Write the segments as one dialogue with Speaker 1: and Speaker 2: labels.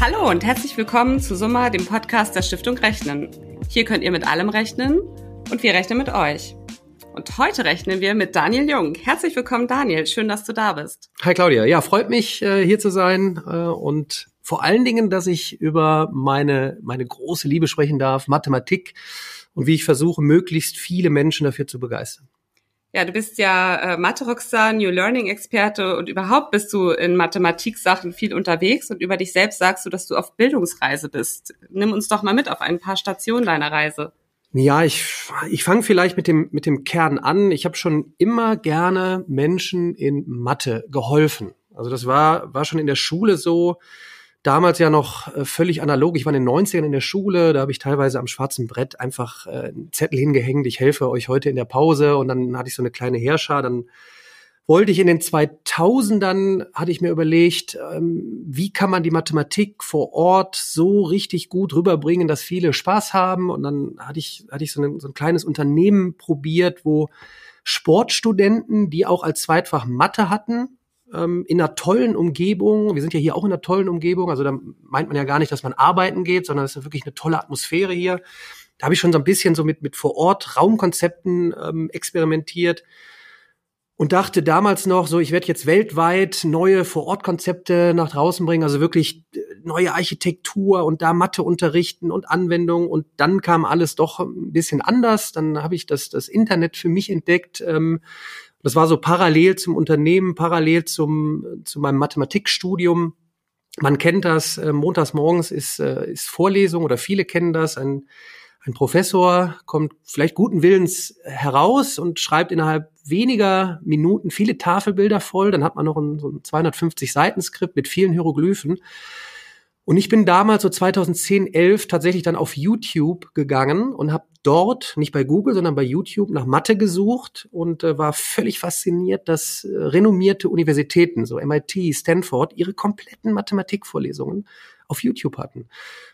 Speaker 1: Hallo und herzlich willkommen zu Summa, dem Podcast der Stiftung Rechnen. Hier könnt ihr mit allem rechnen und wir rechnen mit euch. Und heute rechnen wir mit Daniel Jung. Herzlich willkommen, Daniel. Schön, dass du da bist.
Speaker 2: Hi Claudia. Ja, freut mich, äh, hier zu sein äh, und vor allen Dingen, dass ich über meine, meine große Liebe sprechen darf, Mathematik und wie ich versuche, möglichst viele Menschen dafür zu begeistern.
Speaker 1: Ja, du bist ja äh, Mathe-Rockstar, New Learning-Experte und überhaupt bist du in Mathematik-Sachen viel unterwegs und über dich selbst sagst du, dass du auf Bildungsreise bist. Nimm uns doch mal mit auf ein paar Stationen deiner Reise.
Speaker 2: Ja, ich, ich fange vielleicht mit dem, mit dem Kern an. Ich habe schon immer gerne Menschen in Mathe geholfen. Also das war, war schon in der Schule so damals ja noch äh, völlig analog. Ich war in den 90ern in der Schule, da habe ich teilweise am schwarzen Brett einfach äh, einen Zettel hingehängt, ich helfe euch heute in der Pause und dann hatte ich so eine kleine Herrscher, dann wollte ich in den 2000ern, hatte ich mir überlegt, ähm, wie kann man die Mathematik vor Ort so richtig gut rüberbringen, dass viele Spaß haben und dann hatte ich, hatte ich so, ein, so ein kleines Unternehmen probiert, wo Sportstudenten, die auch als Zweitfach Mathe hatten, ähm, in einer tollen Umgebung. Wir sind ja hier auch in einer tollen Umgebung. Also da meint man ja gar nicht, dass man arbeiten geht, sondern es ist wirklich eine tolle Atmosphäre hier. Da habe ich schon so ein bisschen so mit, mit vor Ort Raumkonzepten ähm, experimentiert und dachte damals noch so, ich werde jetzt weltweit neue Vor-Ort-Konzepte nach draußen bringen, also wirklich äh, neue Architektur und da Mathe unterrichten und Anwendungen und dann kam alles doch ein bisschen anders. Dann habe ich das, das Internet für mich entdeckt, ähm, das war so parallel zum Unternehmen, parallel zum, zu meinem Mathematikstudium. Man kennt das, äh, montags morgens ist, äh, ist Vorlesung oder viele kennen das. Ein, ein Professor kommt vielleicht guten Willens heraus und schreibt innerhalb weniger Minuten viele Tafelbilder voll. Dann hat man noch ein, so ein 250 Seiten Skript mit vielen Hieroglyphen. Und ich bin damals so 2010, 11 tatsächlich dann auf YouTube gegangen und habe dort, nicht bei Google, sondern bei YouTube nach Mathe gesucht und äh, war völlig fasziniert, dass äh, renommierte Universitäten, so MIT, Stanford, ihre kompletten Mathematikvorlesungen auf YouTube hatten.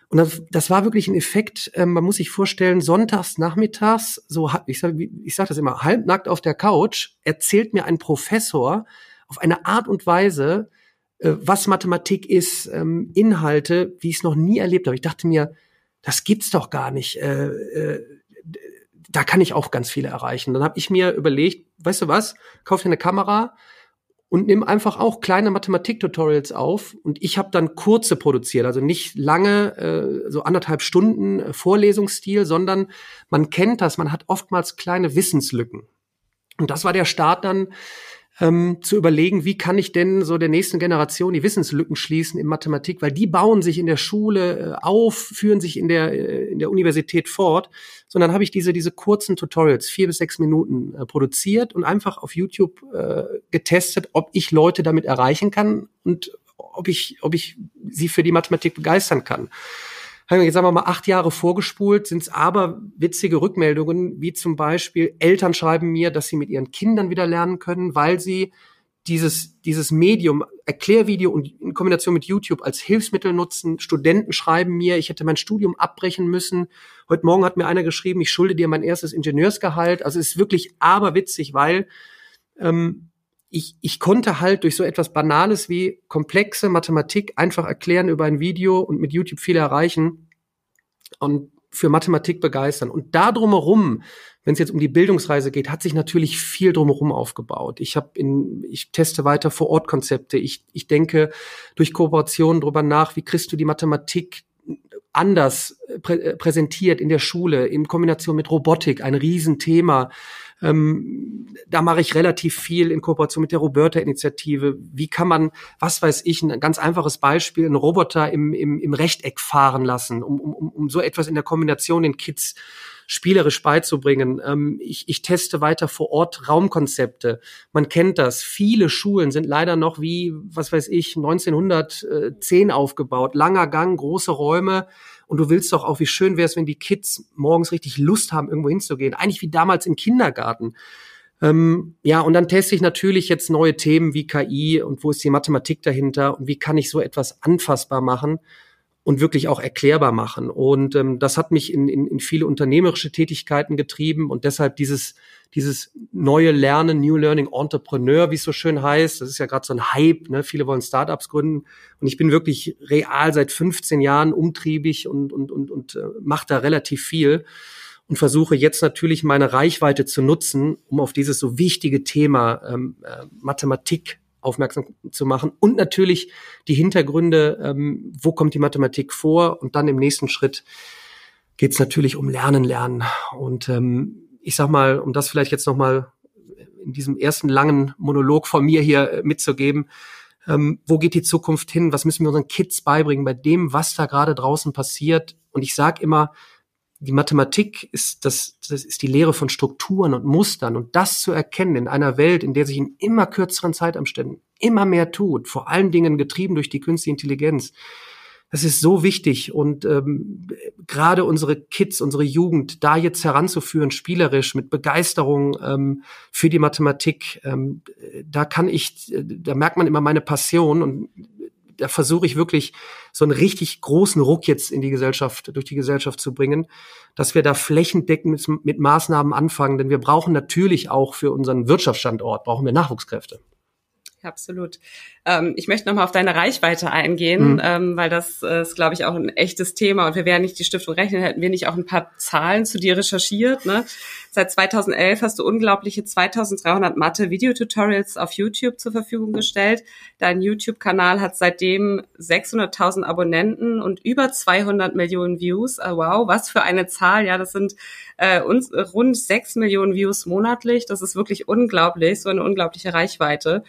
Speaker 2: Und das, das war wirklich ein Effekt, äh, man muss sich vorstellen, sonntags nachmittags, so ich sage ich sag das immer, halbnackt auf der Couch, erzählt mir ein Professor auf eine Art und Weise, was Mathematik ist, ähm, Inhalte, wie ich es noch nie erlebt habe. Ich dachte mir, das gibt's doch gar nicht. Äh, äh, da kann ich auch ganz viele erreichen. Dann habe ich mir überlegt, weißt du was, kauf dir eine Kamera und nimm einfach auch kleine Mathematik-Tutorials auf. Und ich habe dann kurze produziert, also nicht lange, äh, so anderthalb Stunden äh, Vorlesungsstil, sondern man kennt das, man hat oftmals kleine Wissenslücken. Und das war der Start dann ähm, zu überlegen, wie kann ich denn so der nächsten Generation die Wissenslücken schließen in Mathematik, weil die bauen sich in der Schule äh, auf, führen sich in der, äh, in der Universität fort, sondern habe ich diese, diese kurzen Tutorials, vier bis sechs Minuten äh, produziert und einfach auf YouTube äh, getestet, ob ich Leute damit erreichen kann und ob ich, ob ich sie für die Mathematik begeistern kann haben wir jetzt sagen wir mal acht Jahre vorgespult, sind es aber witzige Rückmeldungen, wie zum Beispiel Eltern schreiben mir, dass sie mit ihren Kindern wieder lernen können, weil sie dieses, dieses Medium, Erklärvideo und in Kombination mit YouTube als Hilfsmittel nutzen. Studenten schreiben mir, ich hätte mein Studium abbrechen müssen. Heute Morgen hat mir einer geschrieben, ich schulde dir mein erstes Ingenieursgehalt. Also es ist wirklich aberwitzig, weil ähm, ich, ich konnte halt durch so etwas Banales wie komplexe Mathematik einfach erklären über ein Video und mit YouTube viel erreichen und für Mathematik begeistern. Und da drumherum, wenn es jetzt um die Bildungsreise geht, hat sich natürlich viel drumherum aufgebaut. Ich habe in, ich teste weiter vor Ort Konzepte. Ich, ich denke durch Kooperation drüber nach, wie kriegst du die Mathematik anders prä äh, präsentiert in der Schule, in Kombination mit Robotik, ein Riesenthema. Ähm, da mache ich relativ viel in Kooperation mit der Roberta-Initiative. Wie kann man, was weiß ich, ein ganz einfaches Beispiel, einen Roboter im, im, im Rechteck fahren lassen, um, um, um so etwas in der Kombination den Kids spielerisch beizubringen. Ähm, ich, ich teste weiter vor Ort Raumkonzepte. Man kennt das. Viele Schulen sind leider noch wie, was weiß ich, 1910 aufgebaut. Langer Gang, große Räume. Und du willst doch auch, wie schön wäre es, wenn die Kids morgens richtig Lust haben, irgendwo hinzugehen. Eigentlich wie damals im Kindergarten. Ähm, ja, und dann teste ich natürlich jetzt neue Themen wie KI und wo ist die Mathematik dahinter und wie kann ich so etwas anfassbar machen. Und wirklich auch erklärbar machen. Und ähm, das hat mich in, in, in viele unternehmerische Tätigkeiten getrieben und deshalb dieses, dieses neue Lernen, New Learning Entrepreneur, wie es so schön heißt, das ist ja gerade so ein Hype, ne? viele wollen Startups gründen und ich bin wirklich real seit 15 Jahren umtriebig und, und, und, und äh, mache da relativ viel und versuche jetzt natürlich meine Reichweite zu nutzen, um auf dieses so wichtige Thema ähm, äh, Mathematik aufmerksam zu machen und natürlich die Hintergründe, ähm, wo kommt die Mathematik vor und dann im nächsten Schritt geht es natürlich um Lernen, Lernen. Und ähm, ich sag mal, um das vielleicht jetzt nochmal in diesem ersten langen Monolog von mir hier äh, mitzugeben, ähm, wo geht die Zukunft hin? Was müssen wir unseren Kids beibringen bei dem, was da gerade draußen passiert? Und ich sage immer, die Mathematik ist das, das ist die Lehre von Strukturen und Mustern und das zu erkennen in einer Welt, in der sich in immer kürzeren Zeitabständen immer mehr tut, vor allen Dingen getrieben durch die künstliche Intelligenz. Das ist so wichtig und ähm, gerade unsere Kids, unsere Jugend, da jetzt heranzuführen, spielerisch mit Begeisterung ähm, für die Mathematik, ähm, da kann ich, da merkt man immer meine Passion und da versuche ich wirklich so einen richtig großen Ruck jetzt in die Gesellschaft, durch die Gesellschaft zu bringen, dass wir da flächendeckend mit, mit Maßnahmen anfangen, denn wir brauchen natürlich auch für unseren Wirtschaftsstandort, brauchen wir Nachwuchskräfte.
Speaker 1: Absolut. Ähm, ich möchte nochmal auf deine Reichweite eingehen, mhm. ähm, weil das äh, ist, glaube ich, auch ein echtes Thema und wir wären nicht die Stiftung rechnen, hätten wir nicht auch ein paar Zahlen zu dir recherchiert. Ne? Seit 2011 hast du unglaubliche 2300 Mathe-Videotutorials auf YouTube zur Verfügung gestellt. Dein YouTube-Kanal hat seitdem 600.000 Abonnenten und über 200 Millionen Views. Oh, wow, was für eine Zahl. Ja, das sind äh, uns, rund 6 Millionen Views monatlich. Das ist wirklich unglaublich, so eine unglaubliche Reichweite.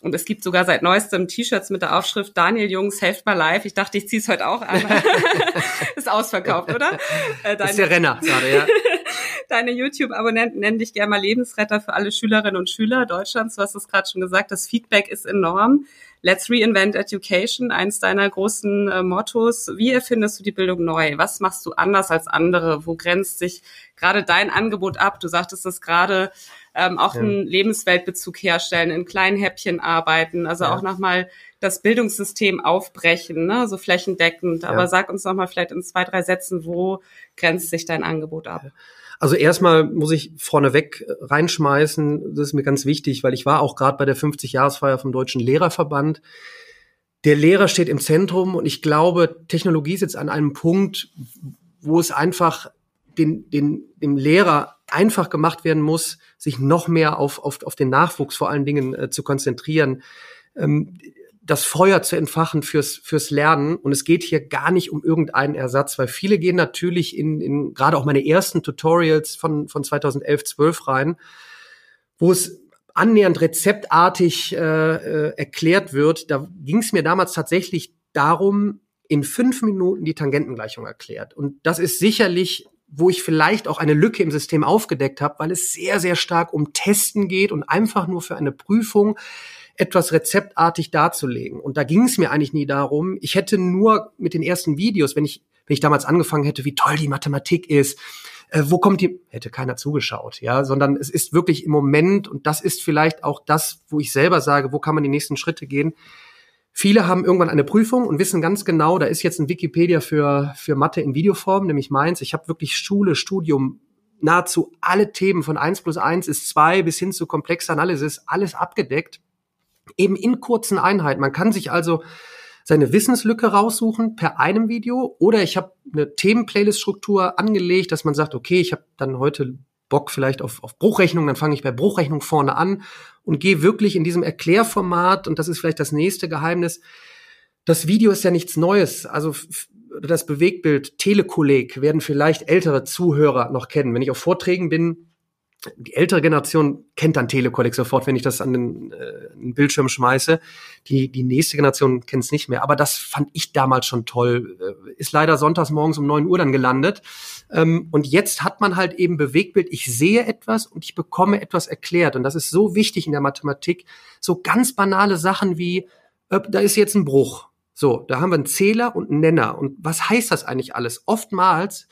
Speaker 1: Und es gibt sogar seit neuestem T-Shirts mit der Aufschrift Daniel Jungs, helft mal live. Ich dachte, ich ziehe es heute auch an. ist ausverkauft, oder?
Speaker 2: Äh, deine, ist der Renner gerade, ja.
Speaker 1: Deine YouTube-Abonnenten nennen dich gerne mal Lebensretter für alle Schülerinnen und Schüler Deutschlands. Du hast es gerade schon gesagt, das Feedback ist enorm. Let's Reinvent Education, eins deiner großen äh, Mottos. Wie erfindest du die Bildung neu? Was machst du anders als andere? Wo grenzt sich gerade dein Angebot ab? Du sagtest es gerade, ähm, auch ja. einen Lebensweltbezug herstellen, in kleinen Häppchen arbeiten, also ja. auch nochmal das Bildungssystem aufbrechen, ne? so flächendeckend. Aber ja. sag uns nochmal vielleicht in zwei, drei Sätzen, wo grenzt sich dein Angebot ab?
Speaker 2: Also erstmal muss ich vorneweg reinschmeißen, das ist mir ganz wichtig, weil ich war auch gerade bei der 50-Jahresfeier vom Deutschen Lehrerverband. Der Lehrer steht im Zentrum und ich glaube, Technologie ist jetzt an einem Punkt, wo es einfach den, den, dem Lehrer einfach gemacht werden muss, sich noch mehr auf, auf, auf den Nachwuchs vor allen Dingen äh, zu konzentrieren. Ähm, das Feuer zu entfachen fürs, fürs Lernen. Und es geht hier gar nicht um irgendeinen Ersatz, weil viele gehen natürlich in, in gerade auch meine ersten Tutorials von, von 2011, 12 rein, wo es annähernd rezeptartig äh, äh, erklärt wird. Da ging es mir damals tatsächlich darum, in fünf Minuten die Tangentengleichung erklärt. Und das ist sicherlich, wo ich vielleicht auch eine Lücke im System aufgedeckt habe, weil es sehr, sehr stark um Testen geht und einfach nur für eine Prüfung etwas rezeptartig darzulegen. Und da ging es mir eigentlich nie darum. Ich hätte nur mit den ersten Videos, wenn ich, wenn ich damals angefangen hätte, wie toll die Mathematik ist, äh, wo kommt die, hätte keiner zugeschaut, ja, sondern es ist wirklich im Moment, und das ist vielleicht auch das, wo ich selber sage, wo kann man die nächsten Schritte gehen. Viele haben irgendwann eine Prüfung und wissen ganz genau, da ist jetzt ein Wikipedia für, für Mathe in Videoform, nämlich meins. Ich habe wirklich Schule, Studium, nahezu alle Themen von eins plus eins ist zwei bis hin zu komplexer Analysis, alles abgedeckt eben in kurzen Einheiten. Man kann sich also seine Wissenslücke raussuchen per einem Video oder ich habe eine Themen-Playlist-Struktur angelegt, dass man sagt, okay, ich habe dann heute Bock vielleicht auf, auf Bruchrechnung, dann fange ich bei Bruchrechnung vorne an und gehe wirklich in diesem Erklärformat und das ist vielleicht das nächste Geheimnis. Das Video ist ja nichts Neues. Also das Bewegtbild Telekolleg werden vielleicht ältere Zuhörer noch kennen. Wenn ich auf Vorträgen bin, die ältere Generation kennt dann Telekolleg sofort, wenn ich das an den, äh, den Bildschirm schmeiße. Die, die nächste Generation kennt es nicht mehr. Aber das fand ich damals schon toll. Äh, ist leider sonntags morgens um neun Uhr dann gelandet. Ähm, und jetzt hat man halt eben Bewegtbild. Ich sehe etwas und ich bekomme etwas erklärt. Und das ist so wichtig in der Mathematik. So ganz banale Sachen wie, äh, da ist jetzt ein Bruch. So, da haben wir einen Zähler und einen Nenner. Und was heißt das eigentlich alles? Oftmals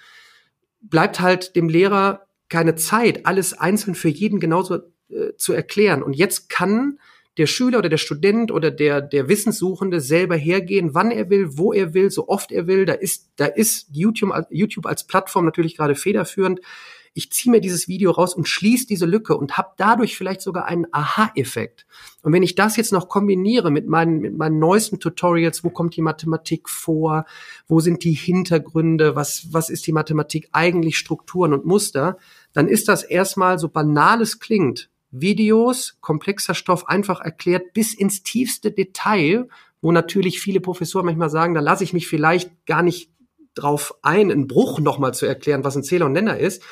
Speaker 2: bleibt halt dem Lehrer keine Zeit, alles einzeln für jeden genauso äh, zu erklären. Und jetzt kann der Schüler oder der Student oder der, der Wissenssuchende selber hergehen, wann er will, wo er will, so oft er will. Da ist, da ist YouTube, YouTube als Plattform natürlich gerade federführend. Ich ziehe mir dieses Video raus und schließe diese Lücke und habe dadurch vielleicht sogar einen Aha-Effekt. Und wenn ich das jetzt noch kombiniere mit meinen, mit meinen neuesten Tutorials, wo kommt die Mathematik vor, wo sind die Hintergründe, was, was ist die Mathematik eigentlich, Strukturen und Muster, dann ist das erstmal so banal es klingt, Videos, komplexer Stoff einfach erklärt bis ins tiefste Detail, wo natürlich viele Professoren manchmal sagen, da lasse ich mich vielleicht gar nicht drauf ein, einen Bruch nochmal zu erklären, was ein Zähler und Nenner ist.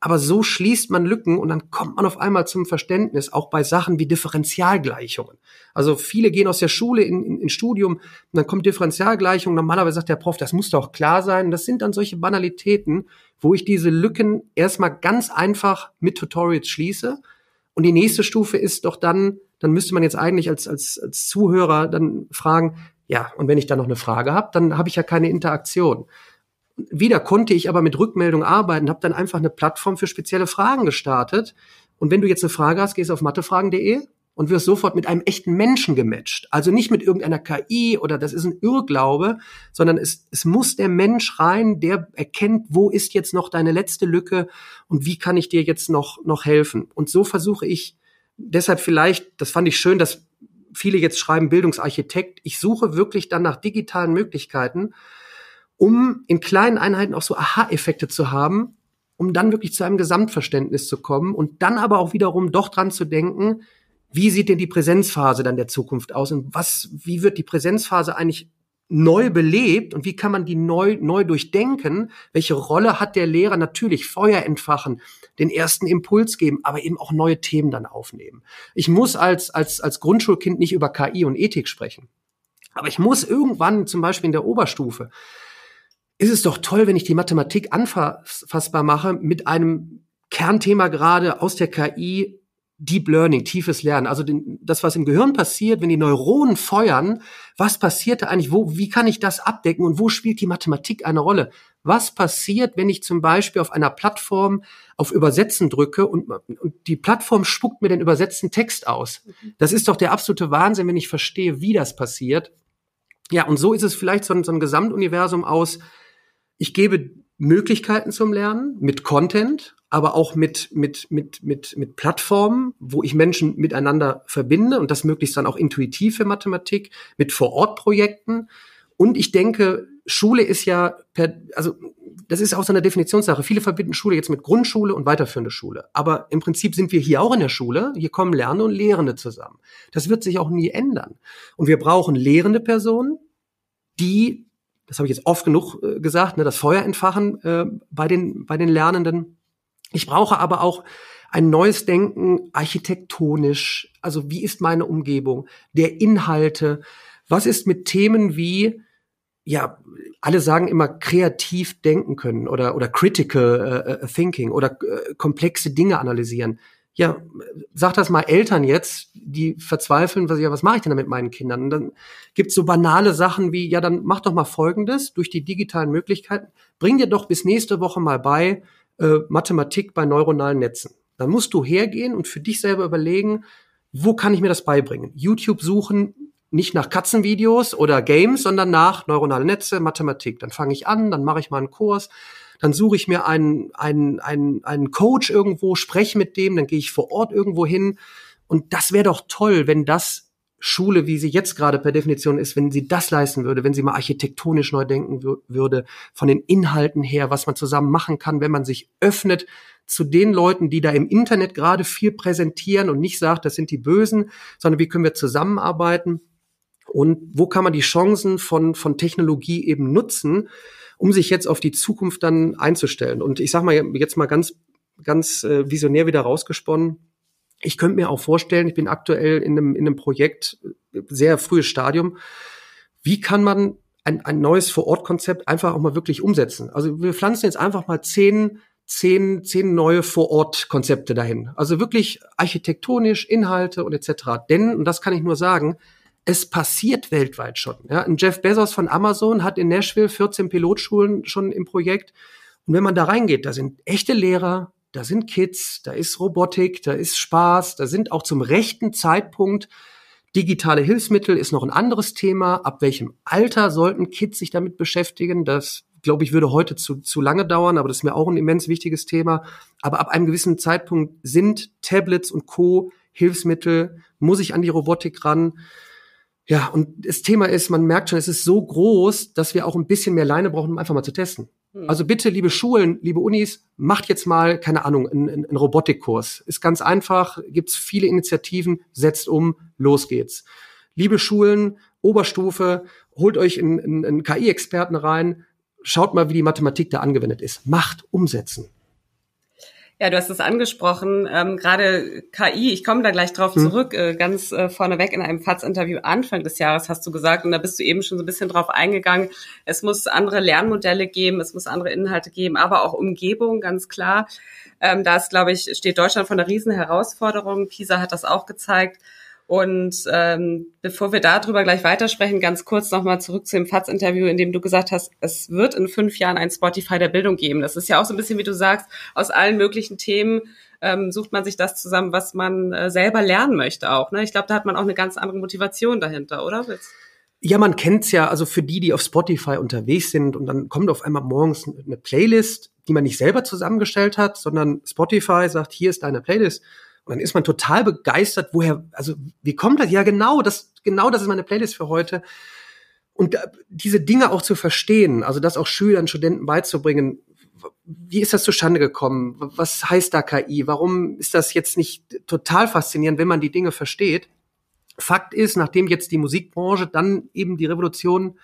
Speaker 2: Aber so schließt man Lücken und dann kommt man auf einmal zum Verständnis, auch bei Sachen wie Differentialgleichungen. Also viele gehen aus der Schule in, in, in Studium und dann kommt Differentialgleichung. Normalerweise sagt der Prof, das muss doch klar sein. Das sind dann solche Banalitäten, wo ich diese Lücken erstmal ganz einfach mit Tutorials schließe und die nächste Stufe ist doch dann, dann müsste man jetzt eigentlich als, als, als Zuhörer dann fragen, ja, und wenn ich dann noch eine Frage habe, dann habe ich ja keine Interaktion. Wieder konnte ich aber mit Rückmeldung arbeiten, habe dann einfach eine Plattform für spezielle Fragen gestartet. Und wenn du jetzt eine Frage hast, gehst du auf mathefragen.de und wirst sofort mit einem echten Menschen gematcht. Also nicht mit irgendeiner KI oder das ist ein Irrglaube, sondern es, es muss der Mensch rein, der erkennt, wo ist jetzt noch deine letzte Lücke und wie kann ich dir jetzt noch, noch helfen. Und so versuche ich deshalb vielleicht, das fand ich schön, dass viele jetzt schreiben Bildungsarchitekt. Ich suche wirklich dann nach digitalen Möglichkeiten, um in kleinen Einheiten auch so Aha-Effekte zu haben, um dann wirklich zu einem Gesamtverständnis zu kommen und dann aber auch wiederum doch dran zu denken, wie sieht denn die Präsenzphase dann der Zukunft aus und was, wie wird die Präsenzphase eigentlich neu belebt und wie kann man die neu, neu durchdenken? Welche Rolle hat der Lehrer? Natürlich Feuer entfachen, den ersten Impuls geben, aber eben auch neue Themen dann aufnehmen. Ich muss als, als, als Grundschulkind nicht über KI und Ethik sprechen. Aber ich muss irgendwann, zum Beispiel in der Oberstufe, ist es doch toll, wenn ich die Mathematik anfassbar mache mit einem Kernthema gerade aus der KI Deep Learning, tiefes Lernen, also den, das, was im Gehirn passiert, wenn die Neuronen feuern, was passiert da eigentlich, wo, wie kann ich das abdecken und wo spielt die Mathematik eine Rolle? Was passiert, wenn ich zum Beispiel auf einer Plattform auf Übersetzen drücke und, und die Plattform spuckt mir den übersetzten Text aus? Das ist doch der absolute Wahnsinn, wenn ich verstehe, wie das passiert. Ja, und so ist es vielleicht so ein, so ein Gesamtuniversum aus, ich gebe Möglichkeiten zum Lernen mit Content, aber auch mit, mit, mit, mit, mit Plattformen, wo ich Menschen miteinander verbinde und das möglichst dann auch intuitiv für Mathematik, mit Vor-Ort-Projekten. Und ich denke, Schule ist ja per, also das ist auch so eine Definitionssache. Viele verbinden Schule jetzt mit Grundschule und weiterführende Schule. Aber im Prinzip sind wir hier auch in der Schule. Hier kommen Lernende und Lehrende zusammen. Das wird sich auch nie ändern. Und wir brauchen lehrende Personen, die das habe ich jetzt oft genug äh, gesagt, ne, das Feuer entfachen äh, bei, den, bei den Lernenden. Ich brauche aber auch ein neues Denken architektonisch. Also wie ist meine Umgebung, der Inhalte? Was ist mit Themen wie, ja, alle sagen immer kreativ denken können oder, oder critical äh, äh thinking oder äh, komplexe Dinge analysieren ja, sag das mal Eltern jetzt, die verzweifeln, was, ja, was mache ich denn da mit meinen Kindern? Und dann gibt's so banale Sachen wie, ja, dann mach doch mal Folgendes, durch die digitalen Möglichkeiten, bring dir doch bis nächste Woche mal bei äh, Mathematik bei neuronalen Netzen. Dann musst du hergehen und für dich selber überlegen, wo kann ich mir das beibringen? YouTube suchen, nicht nach Katzenvideos oder Games, sondern nach neuronale Netze, Mathematik. Dann fange ich an, dann mache ich mal einen Kurs dann suche ich mir einen, einen, einen, einen Coach irgendwo, spreche mit dem, dann gehe ich vor Ort irgendwo hin. Und das wäre doch toll, wenn das Schule, wie sie jetzt gerade per Definition ist, wenn sie das leisten würde, wenn sie mal architektonisch neu denken würde, von den Inhalten her, was man zusammen machen kann, wenn man sich öffnet zu den Leuten, die da im Internet gerade viel präsentieren und nicht sagt, das sind die Bösen, sondern wie können wir zusammenarbeiten und wo kann man die Chancen von, von Technologie eben nutzen, um sich jetzt auf die Zukunft dann einzustellen. Und ich sage mal jetzt mal ganz, ganz äh, visionär wieder rausgesponnen. Ich könnte mir auch vorstellen, ich bin aktuell in einem, in einem Projekt, äh, sehr frühes Stadium. Wie kann man ein, ein neues Vor-Ort-Konzept einfach auch mal wirklich umsetzen? Also wir pflanzen jetzt einfach mal zehn zehn, zehn neue Vor-Ort-Konzepte dahin. Also wirklich architektonisch, Inhalte und etc. Denn, und das kann ich nur sagen, es passiert weltweit schon. Ja, ein Jeff Bezos von Amazon hat in Nashville 14 Pilotschulen schon im Projekt. Und wenn man da reingeht, da sind echte Lehrer, da sind Kids, da ist Robotik, da ist Spaß, da sind auch zum rechten Zeitpunkt Digitale Hilfsmittel ist noch ein anderes Thema. Ab welchem Alter sollten Kids sich damit beschäftigen? Das, glaube ich, würde heute zu, zu lange dauern, aber das ist mir auch ein immens wichtiges Thema. Aber ab einem gewissen Zeitpunkt sind Tablets und Co. Hilfsmittel, muss ich an die Robotik ran. Ja, und das Thema ist, man merkt schon, es ist so groß, dass wir auch ein bisschen mehr Leine brauchen, um einfach mal zu testen. Hm. Also bitte, liebe Schulen, liebe Unis, macht jetzt mal, keine Ahnung, einen, einen Robotikkurs. Ist ganz einfach, gibt's viele Initiativen, setzt um, los geht's. Liebe Schulen, Oberstufe, holt euch einen, einen, einen KI-Experten rein, schaut mal, wie die Mathematik da angewendet ist. Macht, umsetzen.
Speaker 1: Ja, du hast es angesprochen, ähm, gerade KI, ich komme da gleich drauf hm. zurück, äh, ganz äh, vorneweg in einem FATS-Interview Anfang des Jahres hast du gesagt, und da bist du eben schon so ein bisschen drauf eingegangen, es muss andere Lernmodelle geben, es muss andere Inhalte geben, aber auch Umgebung, ganz klar. Ähm, da ist, glaube ich, steht Deutschland vor einer riesen Herausforderung. PISA hat das auch gezeigt. Und ähm, bevor wir darüber gleich weitersprechen, ganz kurz nochmal zurück zu dem FATS-Interview, in dem du gesagt hast, es wird in fünf Jahren ein Spotify der Bildung geben. Das ist ja auch so ein bisschen, wie du sagst, aus allen möglichen Themen ähm, sucht man sich das zusammen, was man äh, selber lernen möchte auch. Ne? Ich glaube, da hat man auch eine ganz andere Motivation dahinter, oder?
Speaker 2: Ja, man kennt's ja, also für die, die auf Spotify unterwegs sind und dann kommt auf einmal morgens eine Playlist, die man nicht selber zusammengestellt hat, sondern Spotify sagt, hier ist deine Playlist dann ist man total begeistert, woher, also wie kommt das? Ja, genau, das, genau das ist meine Playlist für heute. Und diese Dinge auch zu verstehen, also das auch Schülern, Studenten beizubringen, wie ist das zustande gekommen? Was heißt da KI? Warum ist das jetzt nicht total faszinierend, wenn man die Dinge versteht? Fakt ist, nachdem jetzt die Musikbranche dann eben die Revolution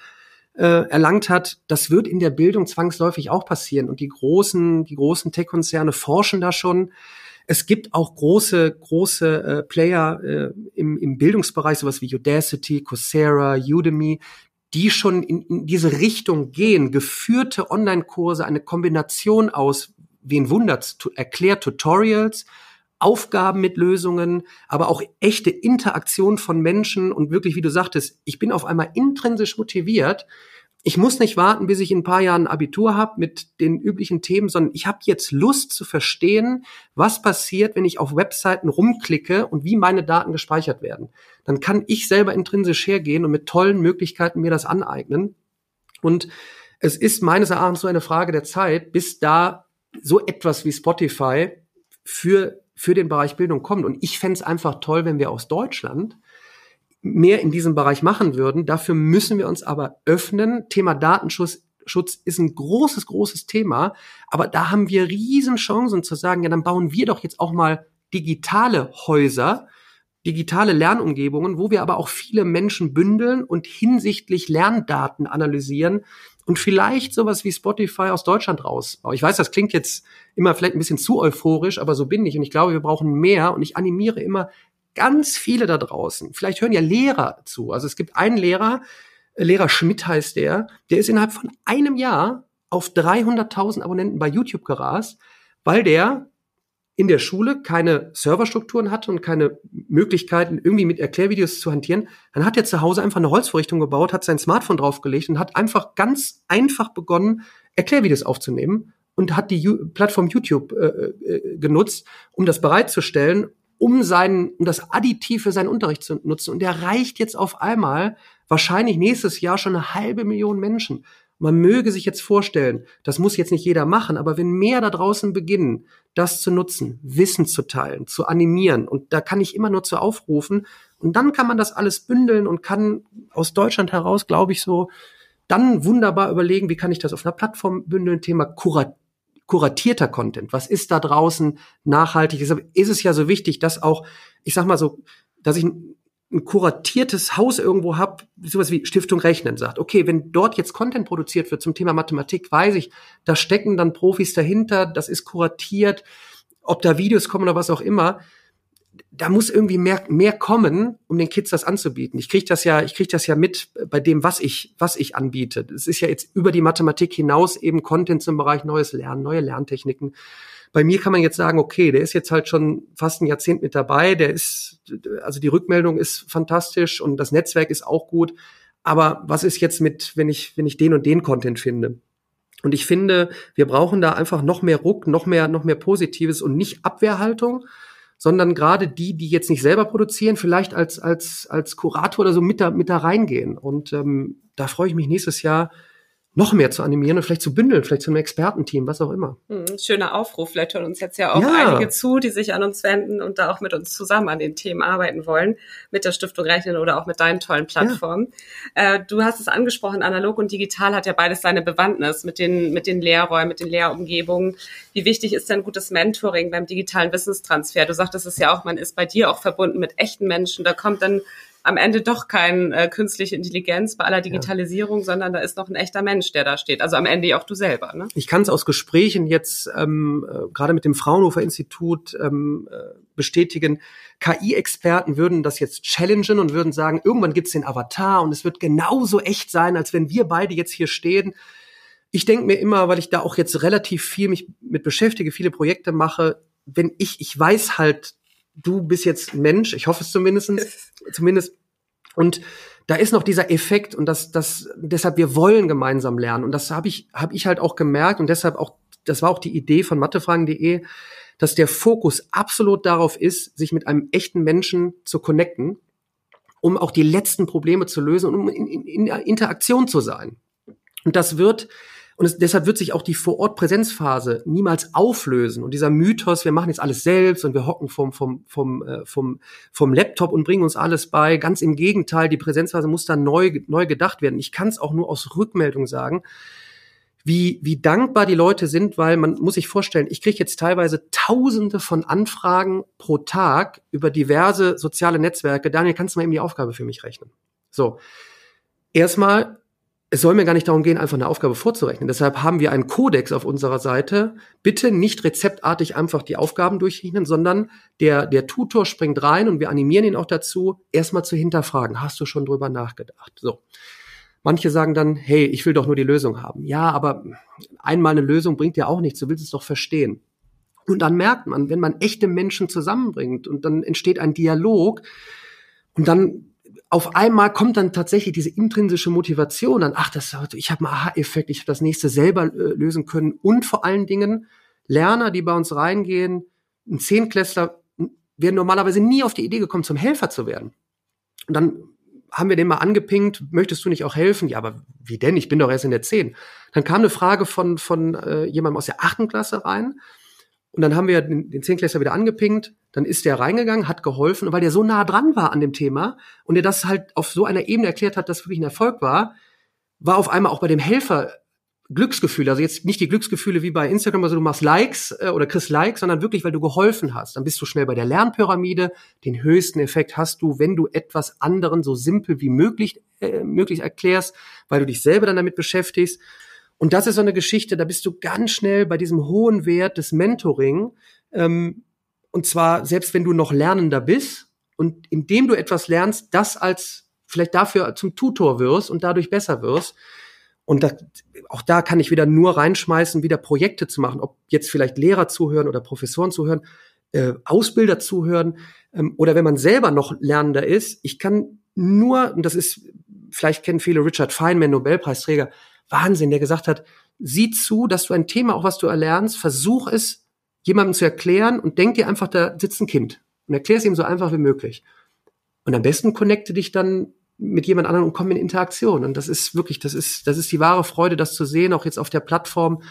Speaker 2: äh, erlangt hat, das wird in der Bildung zwangsläufig auch passieren. Und die großen, die großen Tech-Konzerne forschen da schon. Es gibt auch große, große äh, Player äh, im, im Bildungsbereich, sowas wie Udacity, Coursera, Udemy, die schon in, in diese Richtung gehen, geführte Online-Kurse, eine Kombination aus, wen wundert's, erklärt Tutorials, Aufgaben mit Lösungen, aber auch echte Interaktion von Menschen und wirklich, wie du sagtest, ich bin auf einmal intrinsisch motiviert, ich muss nicht warten, bis ich in ein paar Jahren ein Abitur habe mit den üblichen Themen, sondern ich habe jetzt Lust zu verstehen, was passiert, wenn ich auf Webseiten rumklicke und wie meine Daten gespeichert werden. Dann kann ich selber intrinsisch hergehen und mit tollen Möglichkeiten mir das aneignen. Und es ist meines Erachtens so eine Frage der Zeit, bis da so etwas wie Spotify für, für den Bereich Bildung kommt. Und ich fände es einfach toll, wenn wir aus Deutschland mehr in diesem Bereich machen würden. Dafür müssen wir uns aber öffnen. Thema Datenschutz Schutz ist ein großes, großes Thema. Aber da haben wir riesen Chancen zu sagen, ja, dann bauen wir doch jetzt auch mal digitale Häuser, digitale Lernumgebungen, wo wir aber auch viele Menschen bündeln und hinsichtlich Lerndaten analysieren und vielleicht sowas wie Spotify aus Deutschland rausbauen. Ich weiß, das klingt jetzt immer vielleicht ein bisschen zu euphorisch, aber so bin ich und ich glaube, wir brauchen mehr und ich animiere immer ganz viele da draußen, vielleicht hören ja Lehrer zu. Also es gibt einen Lehrer, äh, Lehrer Schmidt heißt der, der ist innerhalb von einem Jahr auf 300.000 Abonnenten bei YouTube gerast, weil der in der Schule keine Serverstrukturen hatte und keine Möglichkeiten, irgendwie mit Erklärvideos zu hantieren, dann hat er zu Hause einfach eine Holzvorrichtung gebaut, hat sein Smartphone draufgelegt und hat einfach ganz einfach begonnen, Erklärvideos aufzunehmen und hat die Plattform YouTube äh, äh, genutzt, um das bereitzustellen um seinen, um das Additiv für seinen Unterricht zu nutzen. Und der reicht jetzt auf einmal wahrscheinlich nächstes Jahr schon eine halbe Million Menschen. Man möge sich jetzt vorstellen, das muss jetzt nicht jeder machen, aber wenn mehr da draußen beginnen, das zu nutzen, Wissen zu teilen, zu animieren, und da kann ich immer nur zu aufrufen, und dann kann man das alles bündeln und kann aus Deutschland heraus, glaube ich, so dann wunderbar überlegen, wie kann ich das auf einer Plattform bündeln, Thema Kurat kuratierter Content? Was ist da draußen nachhaltig? Deshalb ist es ja so wichtig, dass auch, ich sag mal so, dass ich ein, ein kuratiertes Haus irgendwo habe, sowas wie Stiftung Rechnen sagt, okay, wenn dort jetzt Content produziert wird zum Thema Mathematik, weiß ich, da stecken dann Profis dahinter, das ist kuratiert, ob da Videos kommen oder was auch immer, da muss irgendwie mehr, mehr kommen, um den Kids das anzubieten. Ich kriege das ja, ich kriege das ja mit bei dem, was ich, was ich anbiete. Es ist ja jetzt über die Mathematik hinaus eben Content zum Bereich neues Lernen, neue Lerntechniken. Bei mir kann man jetzt sagen, okay, der ist jetzt halt schon fast ein Jahrzehnt mit dabei, der ist, also die Rückmeldung ist fantastisch und das Netzwerk ist auch gut. Aber was ist jetzt mit, wenn ich, wenn ich den und den Content finde? Und ich finde, wir brauchen da einfach noch mehr Ruck, noch mehr, noch mehr Positives und nicht Abwehrhaltung, sondern gerade die, die jetzt nicht selber produzieren, vielleicht als, als, als Kurator oder so mit da, mit da reingehen. Und ähm, da freue ich mich nächstes Jahr noch mehr zu animieren und vielleicht zu bündeln, vielleicht zu einem Expertenteam, was auch immer.
Speaker 1: Hm, schöner Aufruf. Vielleicht hören uns jetzt ja auch ja. einige zu, die sich an uns wenden und da auch mit uns zusammen an den Themen arbeiten wollen, mit der Stiftung Rechnen oder auch mit deinen tollen Plattformen. Ja. Äh, du hast es angesprochen, analog und digital hat ja beides seine Bewandtnis mit den, mit den Lehrräumen, mit den Lehrumgebungen. Wie wichtig ist denn gutes Mentoring beim digitalen Wissenstransfer? Du sagtest es ja auch, man ist bei dir auch verbunden mit echten Menschen. Da kommt dann am Ende doch kein äh, künstliche Intelligenz bei aller Digitalisierung, ja. sondern da ist noch ein echter Mensch, der da steht. Also am Ende auch du selber. Ne?
Speaker 2: Ich kann es aus Gesprächen jetzt ähm, äh, gerade mit dem Fraunhofer Institut ähm, äh, bestätigen. KI-Experten würden das jetzt challengen und würden sagen, irgendwann gibt's den Avatar und es wird genauso echt sein, als wenn wir beide jetzt hier stehen. Ich denke mir immer, weil ich da auch jetzt relativ viel mich mit beschäftige, viele Projekte mache, wenn ich, ich weiß halt, du bist jetzt Mensch, ich hoffe es zumindest, zumindest. Und da ist noch dieser Effekt und das, das, deshalb wir wollen gemeinsam lernen. Und das habe ich, habe ich halt auch gemerkt und deshalb auch, das war auch die Idee von mathefragen.de, dass der Fokus absolut darauf ist, sich mit einem echten Menschen zu connecten, um auch die letzten Probleme zu lösen und um in, in, in Interaktion zu sein. Und das wird und es, deshalb wird sich auch die Vor-Ort-Präsenzphase niemals auflösen. Und dieser Mythos, wir machen jetzt alles selbst und wir hocken vom, vom, vom, äh, vom, vom Laptop und bringen uns alles bei. Ganz im Gegenteil, die Präsenzphase muss dann neu, neu gedacht werden. Ich kann es auch nur aus Rückmeldung sagen, wie, wie dankbar die Leute sind, weil man muss sich vorstellen, ich kriege jetzt teilweise tausende von Anfragen pro Tag über diverse soziale Netzwerke. Daniel, kannst du mal eben die Aufgabe für mich rechnen? So. Erstmal es soll mir gar nicht darum gehen, einfach eine Aufgabe vorzurechnen. Deshalb haben wir einen Kodex auf unserer Seite. Bitte nicht rezeptartig einfach die Aufgaben durchrechnen, sondern der, der Tutor springt rein und wir animieren ihn auch dazu, erstmal zu hinterfragen. Hast du schon drüber nachgedacht? So. Manche sagen dann, hey, ich will doch nur die Lösung haben. Ja, aber einmal eine Lösung bringt ja auch nichts. Du willst es doch verstehen. Und dann merkt man, wenn man echte Menschen zusammenbringt und dann entsteht ein Dialog und dann auf einmal kommt dann tatsächlich diese intrinsische Motivation an, ach, das, ich habe einen Aha-Effekt, ich habe das nächste selber äh, lösen können und vor allen Dingen Lerner, die bei uns reingehen, ein Zehnklässler, wären normalerweise nie auf die Idee gekommen, zum Helfer zu werden. Und dann haben wir den mal angepinkt, möchtest du nicht auch helfen? Ja, aber wie denn? Ich bin doch erst in der Zehn. Dann kam eine Frage von, von äh, jemandem aus der achten Klasse rein und dann haben wir den, den Zehnklässler wieder angepinkt, dann ist der reingegangen, hat geholfen, und weil der so nah dran war an dem Thema und er das halt auf so einer Ebene erklärt hat, dass wirklich ein Erfolg war, war auf einmal auch bei dem Helfer Glücksgefühle, also jetzt nicht die Glücksgefühle wie bei Instagram, also du machst Likes äh, oder kriegst Likes, sondern wirklich, weil du geholfen hast. Dann bist du schnell bei der Lernpyramide. Den höchsten Effekt hast du, wenn du etwas anderen so simpel wie möglich, äh, möglich erklärst, weil du dich selber dann damit beschäftigst. Und das ist so eine Geschichte, da bist du ganz schnell bei diesem hohen Wert des Mentoring. Ähm, und zwar, selbst wenn du noch Lernender bist und indem du etwas lernst, das als vielleicht dafür zum Tutor wirst und dadurch besser wirst. Und da, auch da kann ich wieder nur reinschmeißen, wieder Projekte zu machen, ob jetzt vielleicht Lehrer zuhören oder Professoren zuhören, äh, Ausbilder zuhören ähm, oder wenn man selber noch Lernender ist. Ich kann nur, und das ist, vielleicht kennen viele Richard Feynman, Nobelpreisträger, Wahnsinn, der gesagt hat, sieh zu, dass du ein Thema, auch was du erlernst, versuch es jemandem zu erklären und denk dir einfach, da sitzt ein Kind und erklär es ihm so einfach wie möglich. Und am besten connecte dich dann mit jemand anderem und komm in Interaktion. Und das ist wirklich, das ist, das ist die wahre Freude, das zu sehen, auch jetzt auf der Plattform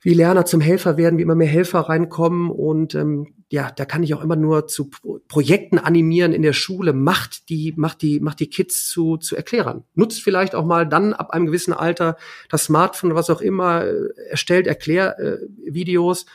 Speaker 2: wie Lerner zum Helfer werden, wie immer mehr Helfer reinkommen. Und ähm, ja, da kann ich auch immer nur zu Projekten animieren in der Schule. Macht die, macht die, macht die Kids zu, zu Erklärern. Nutzt vielleicht auch mal dann ab einem gewissen Alter das Smartphone, was auch immer, äh, erstellt Erklärvideos. Äh,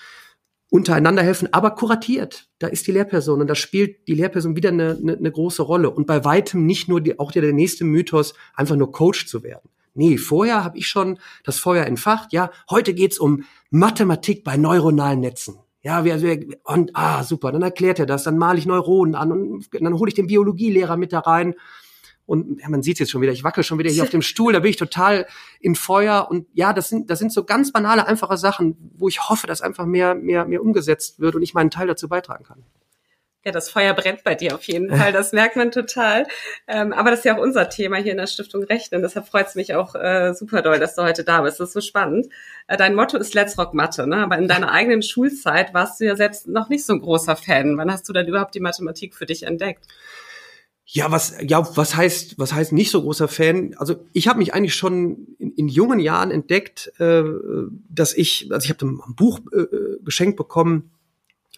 Speaker 2: untereinander helfen, aber kuratiert. Da ist die Lehrperson und da spielt die Lehrperson wieder eine, eine, eine große Rolle. Und bei weitem nicht nur die, auch der, der nächste Mythos, einfach nur Coach zu werden. Nee, vorher habe ich schon das Feuer entfacht. Ja, heute geht's um Mathematik bei neuronalen Netzen. Ja, wir, wir, und ah, super, dann erklärt er das, dann male ich Neuronen an und dann hole ich den Biologielehrer mit da rein. Und ja, man sieht jetzt schon wieder, ich wackel schon wieder hier auf dem Stuhl, da bin ich total in Feuer. Und ja, das sind, das sind so ganz banale, einfache Sachen, wo ich hoffe, dass einfach mehr, mehr, mehr umgesetzt wird und ich meinen Teil dazu beitragen kann.
Speaker 1: Ja, das Feuer brennt bei dir auf jeden Fall, das merkt man total. Ähm, aber das ist ja auch unser Thema hier in der Stiftung Rechnen. Deshalb freut es mich auch äh, super doll, dass du heute da bist. Das ist so spannend. Äh, dein Motto ist Let's Rock Mathe, ne? aber in deiner eigenen Schulzeit warst du ja selbst noch nicht so ein großer Fan. Wann hast du denn überhaupt die Mathematik für dich entdeckt?
Speaker 2: Ja, was ja, was heißt, was heißt nicht so großer Fan? Also ich habe mich eigentlich schon in, in jungen Jahren entdeckt, äh, dass ich, also ich habe ein Buch äh, äh geschenkt bekommen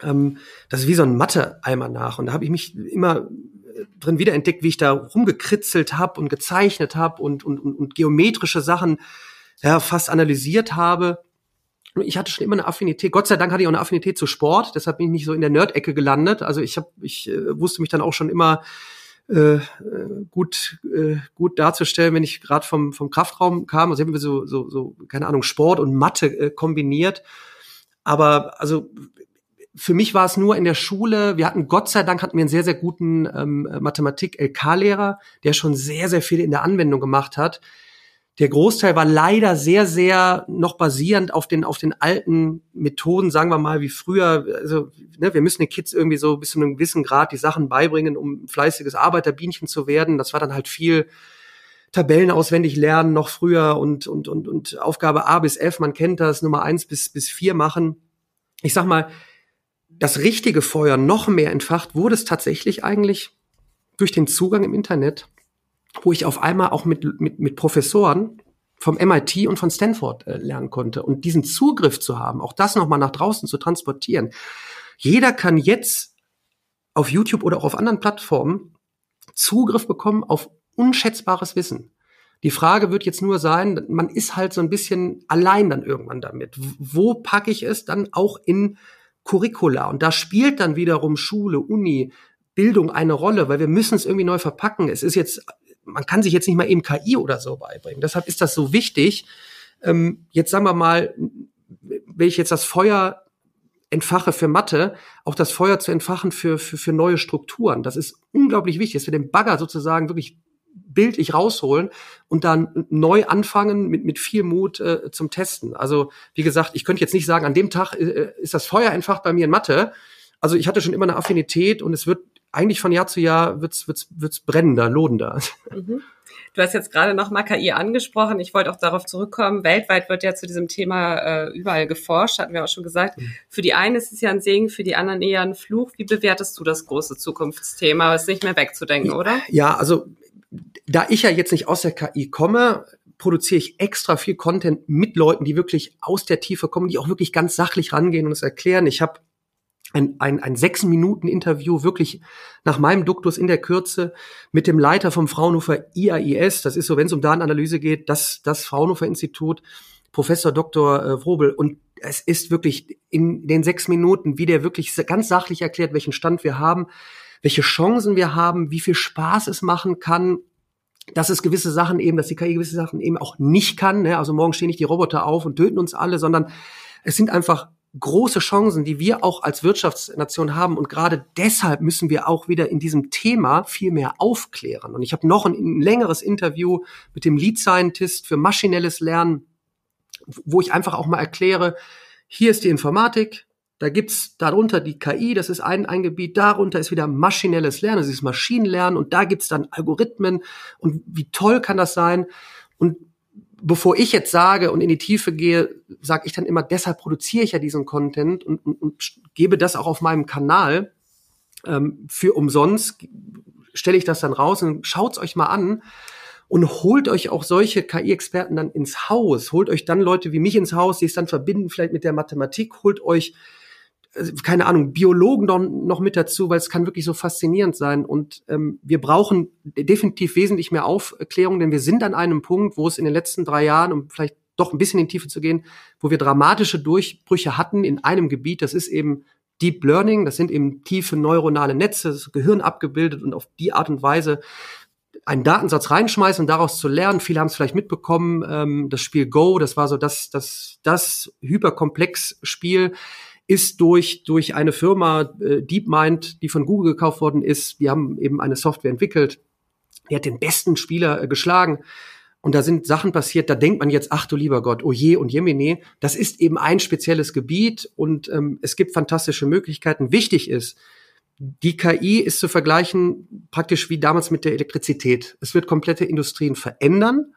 Speaker 2: ähm, das ist wie so ein Mathe-Eimer nach. Und da habe ich mich immer äh, drin wiederentdeckt, wie ich da rumgekritzelt habe und gezeichnet habe und, und, und, und geometrische Sachen ja, fast analysiert habe. Ich hatte schon immer eine Affinität. Gott sei Dank hatte ich auch eine Affinität zu Sport. Deshalb bin ich nicht so in der Nerd-Ecke gelandet. Also ich habe, ich äh, wusste mich dann auch schon immer äh, gut äh, gut darzustellen, wenn ich gerade vom vom Kraftraum kam. Also haben wir so so so keine Ahnung Sport und Mathe äh, kombiniert. Aber also für mich war es nur in der Schule, wir hatten Gott sei Dank hatten wir einen sehr, sehr guten ähm, Mathematik-LK-Lehrer, der schon sehr, sehr viel in der Anwendung gemacht hat. Der Großteil war leider sehr, sehr noch basierend auf den, auf den alten Methoden, sagen wir mal, wie früher. Also, ne, wir müssen den Kids irgendwie so bis zu einem gewissen Grad die Sachen beibringen, um fleißiges Arbeiterbienchen zu werden. Das war dann halt viel Tabellen auswendig lernen, noch früher und, und, und, und Aufgabe A bis F, man kennt das, Nummer eins bis, bis vier machen. Ich sag mal, das richtige Feuer noch mehr entfacht, wurde es tatsächlich eigentlich durch den Zugang im Internet, wo ich auf einmal auch mit, mit, mit Professoren vom MIT und von Stanford äh, lernen konnte. Und diesen Zugriff zu haben, auch das nochmal nach draußen zu transportieren. Jeder kann jetzt auf YouTube oder auch auf anderen Plattformen Zugriff bekommen auf unschätzbares Wissen. Die Frage wird jetzt nur sein, man ist halt so ein bisschen allein dann irgendwann damit. Wo packe ich es dann auch in Curricula. Und da spielt dann wiederum Schule, Uni, Bildung eine Rolle, weil wir müssen es irgendwie neu verpacken. Es ist jetzt, man kann sich jetzt nicht mal eben KI oder so beibringen. Deshalb ist das so wichtig. Ähm, jetzt sagen wir mal, wenn ich jetzt das Feuer entfache für Mathe, auch das Feuer zu entfachen für, für, für neue Strukturen. Das ist unglaublich wichtig, dass wir den Bagger sozusagen wirklich bildlich rausholen und dann neu anfangen mit, mit viel Mut äh, zum Testen. Also wie gesagt, ich könnte jetzt nicht sagen, an dem Tag äh, ist das Feuer entfacht bei mir in Mathe. Also ich hatte schon immer eine Affinität und es wird eigentlich von Jahr zu Jahr wird's, wird's, wird's brennender, lohnender.
Speaker 1: Mhm. Du hast jetzt gerade noch mal KI angesprochen. Ich wollte auch darauf zurückkommen. Weltweit wird ja zu diesem Thema äh, überall geforscht, hatten wir auch schon gesagt. Mhm. Für die einen ist es ja ein Segen, für die anderen eher ein Fluch. Wie bewertest du das große Zukunftsthema? Ist nicht mehr wegzudenken, oder?
Speaker 2: Ja, also da ich ja jetzt nicht aus der KI komme, produziere ich extra viel Content mit Leuten, die wirklich aus der Tiefe kommen, die auch wirklich ganz sachlich rangehen und es erklären. Ich habe ein, ein, ein sechs Minuten Interview wirklich nach meinem Duktus in der Kürze mit dem Leiter vom Fraunhofer IAIS. Das ist so, wenn es um Datenanalyse geht, das, das Fraunhofer Institut, Professor Dr. Äh, Wrobel. Und es ist wirklich in den sechs Minuten, wie der wirklich ganz sachlich erklärt, welchen Stand wir haben welche Chancen wir haben, wie viel Spaß es machen kann, dass es gewisse Sachen eben, dass die KI gewisse Sachen eben auch nicht kann. Ne? Also morgen stehen nicht die Roboter auf und töten uns alle, sondern es sind einfach große Chancen, die wir auch als Wirtschaftsnation haben. Und gerade deshalb müssen wir auch wieder in diesem Thema viel mehr aufklären. Und ich habe noch ein, ein längeres Interview mit dem Lead Scientist für maschinelles Lernen, wo ich einfach auch mal erkläre, hier ist die Informatik, da gibt's darunter die KI, das ist ein, ein Gebiet, darunter ist wieder maschinelles Lernen, das ist Maschinenlernen. Und da gibt's dann Algorithmen. Und wie toll kann das sein? Und bevor ich jetzt sage und in die Tiefe gehe, sage ich dann immer, deshalb produziere ich ja diesen Content und, und, und gebe das auch auf meinem Kanal ähm, für umsonst, stelle ich das dann raus und schaut's euch mal an und holt euch auch solche KI-Experten dann ins Haus, holt euch dann Leute wie mich ins Haus, die es dann verbinden vielleicht mit der Mathematik, holt euch keine Ahnung, Biologen noch, noch mit dazu, weil es kann wirklich so faszinierend sein. Und ähm, wir brauchen definitiv wesentlich mehr Aufklärung, denn wir sind an einem Punkt, wo es in den letzten drei Jahren, um vielleicht doch ein bisschen in die Tiefe zu gehen, wo wir dramatische Durchbrüche hatten in einem Gebiet, das ist eben Deep Learning, das sind eben tiefe neuronale Netze, das Gehirn abgebildet und auf die Art und Weise einen Datensatz reinschmeißen und daraus zu lernen. Viele haben es vielleicht mitbekommen, ähm, das Spiel Go, das war so das, das, das Hyperkomplex-Spiel, ist durch, durch eine Firma äh, DeepMind, die von Google gekauft worden ist. Wir haben eben eine Software entwickelt. Die hat den besten Spieler äh, geschlagen. Und da sind Sachen passiert, da denkt man jetzt, ach du lieber Gott, oh je und jemine. Das ist eben ein spezielles Gebiet und ähm, es gibt fantastische Möglichkeiten. Wichtig ist, Die KI ist zu vergleichen praktisch wie damals mit der Elektrizität. Es wird komplette Industrien verändern.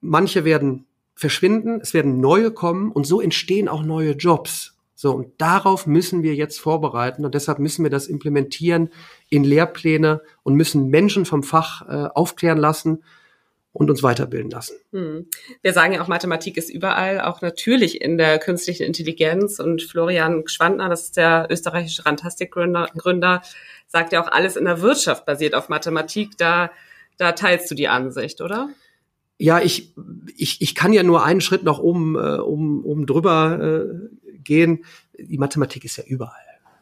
Speaker 2: Manche werden verschwinden, es werden neue kommen und so entstehen auch neue Jobs. So, und darauf müssen wir jetzt vorbereiten und deshalb müssen wir das implementieren in Lehrpläne und müssen Menschen vom Fach äh, aufklären lassen und uns weiterbilden lassen. Hm.
Speaker 1: Wir sagen ja auch, Mathematik ist überall, auch natürlich in der künstlichen Intelligenz. Und Florian Schwandner, das ist der österreichische Rantastic-Gründer, Gründer, sagt ja auch, alles in der Wirtschaft basiert auf Mathematik. Da, da teilst du die Ansicht, oder?
Speaker 2: Ja, ich, ich, ich kann ja nur einen Schritt noch oben, äh, um, um drüber äh, gehen. Die Mathematik ist ja überall.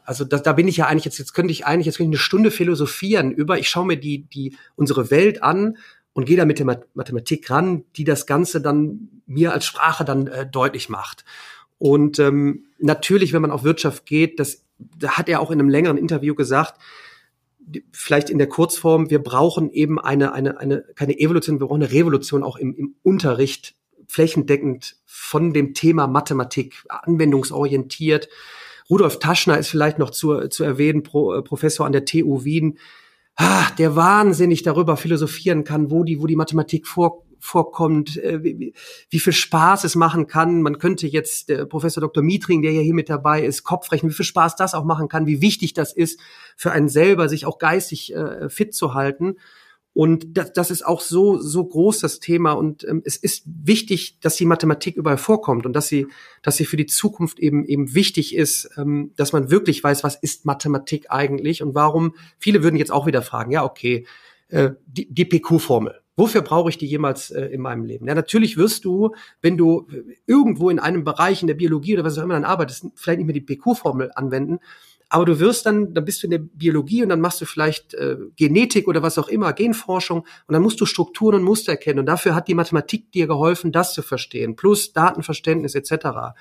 Speaker 2: Also da, da bin ich ja eigentlich jetzt jetzt könnte ich eigentlich jetzt könnte ich eine Stunde philosophieren über. Ich schaue mir die die unsere Welt an und gehe da mit der Mathematik ran, die das Ganze dann mir als Sprache dann äh, deutlich macht. Und ähm, natürlich, wenn man auf Wirtschaft geht, das da hat er auch in einem längeren Interview gesagt, vielleicht in der Kurzform, wir brauchen eben eine, eine, eine, keine Evolution, wir brauchen eine Revolution auch im, im Unterricht, flächendeckend von dem Thema Mathematik, anwendungsorientiert. Rudolf Taschner ist vielleicht noch zu, zu erwähnen, Pro, äh, Professor an der TU Wien, ah, der wahnsinnig darüber philosophieren kann, wo die, wo die Mathematik vor, vorkommt, äh, wie, wie viel Spaß es machen kann. Man könnte jetzt der Professor Dr. Mietring, der ja hier mit dabei ist, Kopfrechnen, wie viel Spaß das auch machen kann, wie wichtig das ist für einen selber, sich auch geistig äh, fit zu halten. Und das, das ist auch so, so groß, das Thema. Und ähm, es ist wichtig, dass die Mathematik überall vorkommt und dass sie, dass sie für die Zukunft eben, eben wichtig ist, ähm, dass man wirklich weiß, was ist Mathematik eigentlich und warum. Viele würden jetzt auch wieder fragen, ja, okay, äh, die, die PQ-Formel. Wofür brauche ich die jemals äh, in meinem Leben? Ja, natürlich wirst du, wenn du irgendwo in einem Bereich in der Biologie oder was auch immer dann arbeitest, vielleicht nicht mehr die PQ-Formel anwenden, aber du wirst dann, dann bist du in der Biologie und dann machst du vielleicht äh, Genetik oder was auch immer, Genforschung und dann musst du Strukturen und Muster erkennen und dafür hat die Mathematik dir geholfen, das zu verstehen, plus Datenverständnis etc.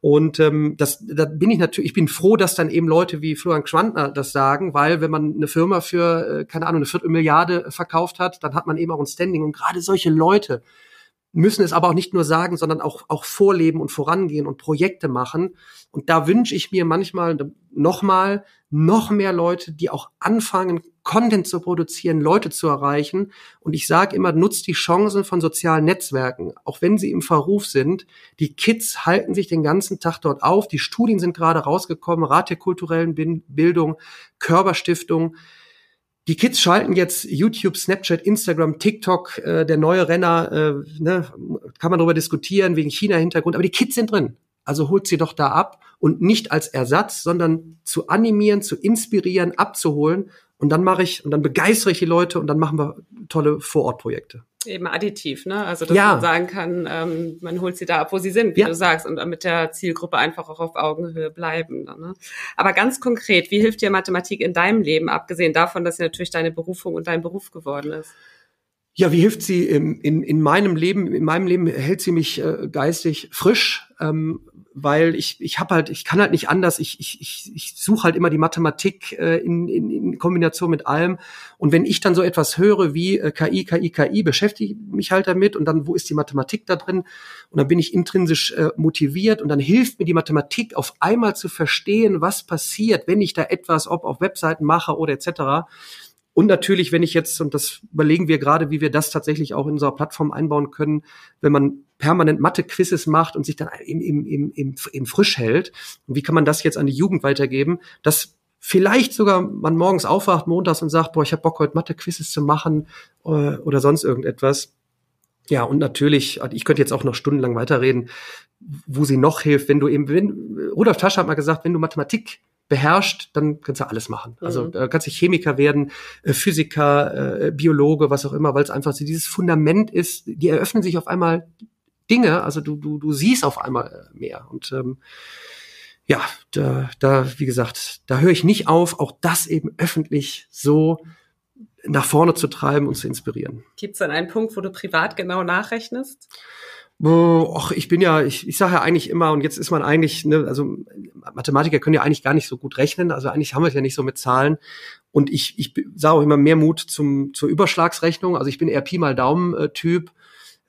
Speaker 2: Und ähm, das, da bin ich natürlich, ich bin froh, dass dann eben Leute wie Florian Schwandner das sagen, weil wenn man eine Firma für, äh, keine Ahnung, eine Viertelmilliarde verkauft hat, dann hat man eben auch ein Standing. Und gerade solche Leute, müssen es aber auch nicht nur sagen, sondern auch, auch vorleben und vorangehen und Projekte machen. Und da wünsche ich mir manchmal nochmal noch mehr Leute, die auch anfangen, Content zu produzieren, Leute zu erreichen. Und ich sage immer, nutzt die Chancen von sozialen Netzwerken, auch wenn sie im Verruf sind. Die Kids halten sich den ganzen Tag dort auf. Die Studien sind gerade rausgekommen, Rat der kulturellen Bildung, Körperstiftung. Die Kids schalten jetzt YouTube, Snapchat, Instagram, TikTok, äh, der neue Renner, äh, ne, kann man darüber diskutieren, wegen China-Hintergrund, aber die Kids sind drin. Also holt sie doch da ab und nicht als Ersatz, sondern zu animieren, zu inspirieren, abzuholen. Und dann mache ich, und dann begeistere ich die Leute und dann machen wir tolle Vorortprojekte
Speaker 1: eben additiv, ne? Also dass ja. man sagen kann, ähm, man holt sie da ab, wo sie sind, wie ja. du sagst, und mit der Zielgruppe einfach auch auf Augenhöhe bleiben. Ne? Aber ganz konkret, wie hilft dir Mathematik in deinem Leben, abgesehen davon, dass sie natürlich deine Berufung und dein Beruf geworden ist?
Speaker 2: Ja, wie hilft sie in, in, in meinem Leben? In meinem Leben hält sie mich äh, geistig frisch, ähm, weil ich ich habe halt ich kann halt nicht anders. Ich ich ich, ich suche halt immer die Mathematik äh, in, in, in Kombination mit allem. Und wenn ich dann so etwas höre wie äh, KI KI KI, beschäftige mich halt damit und dann wo ist die Mathematik da drin? Und dann bin ich intrinsisch äh, motiviert und dann hilft mir die Mathematik auf einmal zu verstehen, was passiert, wenn ich da etwas ob auf Webseiten mache oder etc und natürlich, wenn ich jetzt, und das überlegen wir gerade, wie wir das tatsächlich auch in unserer Plattform einbauen können, wenn man permanent Mathe-Quizzes macht und sich dann im, im, im, im, im frisch hält. Und wie kann man das jetzt an die Jugend weitergeben? dass vielleicht sogar man morgens aufwacht, montags und sagt, boah, ich habe Bock, heute Mathe-Quizzes zu machen äh, oder sonst irgendetwas. Ja, und natürlich, ich könnte jetzt auch noch stundenlang weiterreden, wo sie noch hilft, wenn du eben, wenn, Rudolf Tasche hat mal gesagt, wenn du Mathematik beherrscht, dann kannst du alles machen. Also mhm. äh, kannst du Chemiker werden, äh, Physiker, äh, Biologe, was auch immer, weil es einfach so dieses Fundament ist, die eröffnen sich auf einmal Dinge, also du, du, du siehst auf einmal äh, mehr. Und ähm, ja, da, da, wie gesagt, da höre ich nicht auf, auch das eben öffentlich so nach vorne zu treiben und zu inspirieren.
Speaker 1: Gibt es dann einen Punkt, wo du privat genau nachrechnest?
Speaker 2: Och, ich bin ja, ich, ich sage ja eigentlich immer, und jetzt ist man eigentlich, ne, also Mathematiker können ja eigentlich gar nicht so gut rechnen, also eigentlich haben wir es ja nicht so mit Zahlen. Und ich, ich sage auch immer mehr Mut zum, zur Überschlagsrechnung. Also ich bin eher Pi mal Daumen-Typ.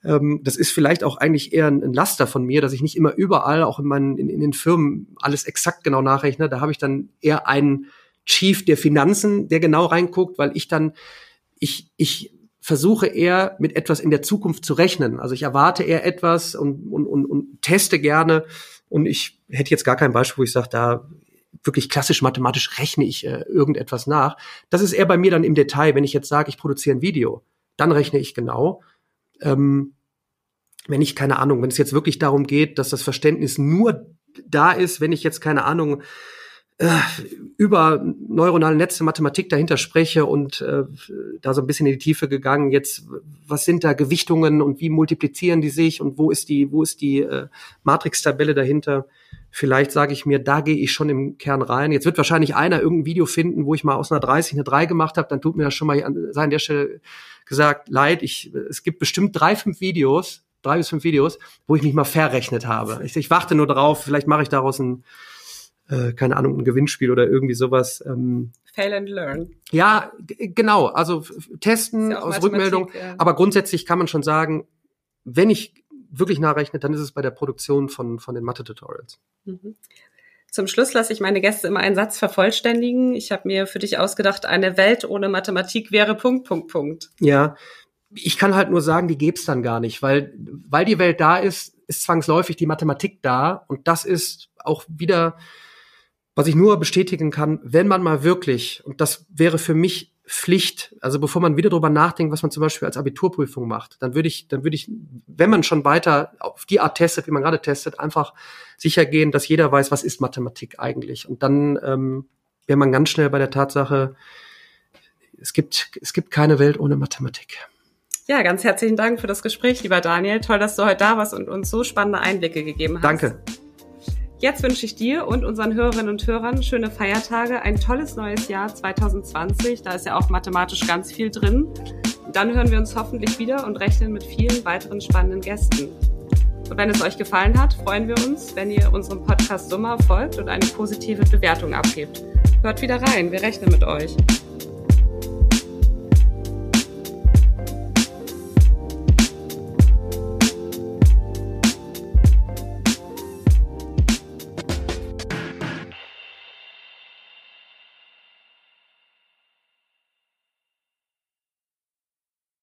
Speaker 2: Ähm, das ist vielleicht auch eigentlich eher ein, ein, Laster von mir, dass ich nicht immer überall, auch in, meinen, in, in den Firmen, alles exakt genau nachrechne. Da habe ich dann eher einen Chief der Finanzen, der genau reinguckt, weil ich dann, ich, ich versuche eher mit etwas in der Zukunft zu rechnen. Also ich erwarte eher etwas und, und, und, und teste gerne. Und ich hätte jetzt gar kein Beispiel, wo ich sage, da wirklich klassisch mathematisch rechne ich äh, irgendetwas nach. Das ist eher bei mir dann im Detail. Wenn ich jetzt sage, ich produziere ein Video, dann rechne ich genau. Ähm, wenn ich keine Ahnung, wenn es jetzt wirklich darum geht, dass das Verständnis nur da ist, wenn ich jetzt keine Ahnung äh, über neuronale Netze Mathematik dahinter spreche und äh, da so ein bisschen in die Tiefe gegangen. Jetzt, was sind da Gewichtungen und wie multiplizieren die sich und wo ist die, wo ist die äh, Matrix-Tabelle dahinter? Vielleicht sage ich mir, da gehe ich schon im Kern rein. Jetzt wird wahrscheinlich einer irgendein Video finden, wo ich mal aus einer 30 eine 3 gemacht habe. Dann tut mir das schon mal an, sei an der Stelle gesagt, leid. Ich, es gibt bestimmt drei, fünf Videos, drei bis fünf Videos, wo ich mich mal verrechnet habe. Ich, ich warte nur drauf, vielleicht mache ich daraus ein äh, keine Ahnung, ein Gewinnspiel oder irgendwie sowas. Ähm,
Speaker 1: Fail and learn.
Speaker 2: Ja, genau. Also testen ja aus Rückmeldung. Ja. Aber grundsätzlich kann man schon sagen, wenn ich wirklich nachrechne, dann ist es bei der Produktion von, von den Mathe-Tutorials. Mhm.
Speaker 1: Zum Schluss lasse ich meine Gäste immer einen Satz vervollständigen. Ich habe mir für dich ausgedacht, eine Welt ohne Mathematik wäre Punkt, Punkt, Punkt.
Speaker 2: Ja, ich kann halt nur sagen, die gäbe dann gar nicht, weil, weil die Welt da ist, ist zwangsläufig die Mathematik da und das ist auch wieder was ich nur bestätigen kann, wenn man mal wirklich, und das wäre für mich Pflicht, also bevor man wieder drüber nachdenkt, was man zum Beispiel als Abiturprüfung macht, dann würde ich, dann würde ich, wenn man schon weiter auf die Art testet, wie man gerade testet, einfach sicher gehen, dass jeder weiß, was ist Mathematik eigentlich. Und dann ähm, wäre man ganz schnell bei der Tatsache, es gibt, es gibt keine Welt ohne Mathematik.
Speaker 1: Ja, ganz herzlichen Dank für das Gespräch, lieber Daniel. Toll, dass du heute da warst und uns so spannende Einblicke gegeben hast.
Speaker 2: Danke.
Speaker 1: Jetzt wünsche ich dir und unseren Hörerinnen und Hörern schöne Feiertage, ein tolles neues Jahr 2020. Da ist ja auch mathematisch ganz viel drin. Dann hören wir uns hoffentlich wieder und rechnen mit vielen weiteren spannenden Gästen. Und wenn es euch gefallen hat, freuen wir uns, wenn ihr unserem Podcast Summer folgt und eine positive Bewertung abgebt. Hört wieder rein, wir rechnen mit euch.